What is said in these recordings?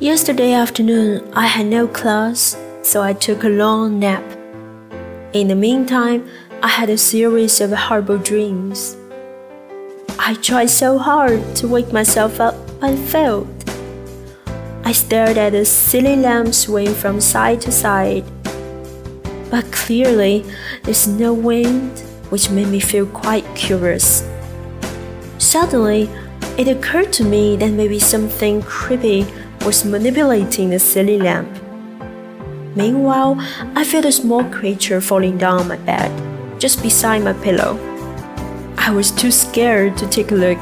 Yesterday afternoon, I had no class, so I took a long nap. In the meantime, I had a series of horrible dreams. I tried so hard to wake myself up, but failed. I stared at the silly lamp swing from side to side. But clearly, there's no wind, which made me feel quite curious. Suddenly, it occurred to me that maybe something creepy was manipulating the silly lamp. Meanwhile, I felt a small creature falling down my bed, just beside my pillow. I was too scared to take a look.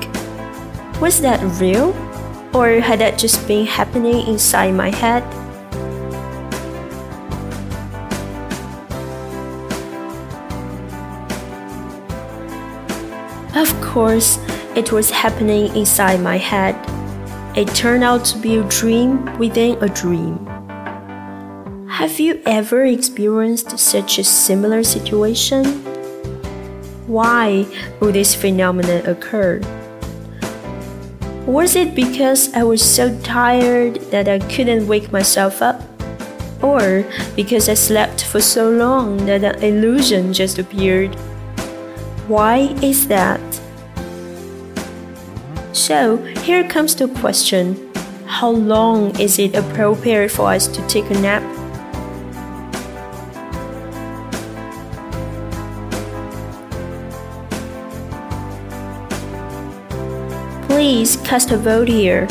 Was that real? Or had that just been happening inside my head? Of course, it was happening inside my head. It turned out to be a dream within a dream. Have you ever experienced such a similar situation? Why would this phenomenon occur? Was it because I was so tired that I couldn't wake myself up? Or because I slept for so long that an illusion just appeared? Why is that? So, here comes the question How long is it appropriate for us to take a nap? Please cast a vote here.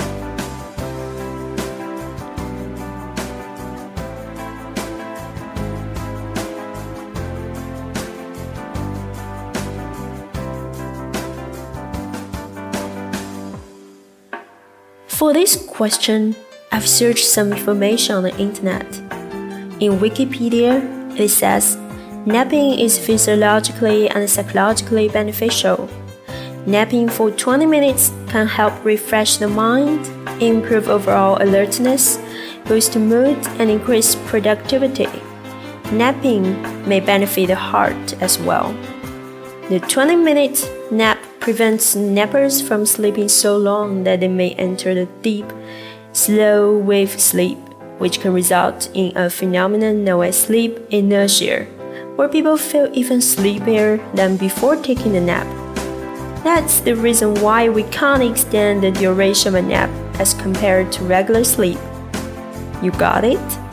For this question, I've searched some information on the internet. In Wikipedia, it says napping is physiologically and psychologically beneficial. Napping for 20 minutes can help refresh the mind, improve overall alertness, boost mood, and increase productivity. Napping may benefit the heart as well. The 20 minute nap prevents nappers from sleeping so long that they may enter the deep, slow wave sleep, which can result in a phenomenon known as sleep inertia, where people feel even sleepier than before taking a nap. That's the reason why we can't extend the duration of a nap as compared to regular sleep. You got it?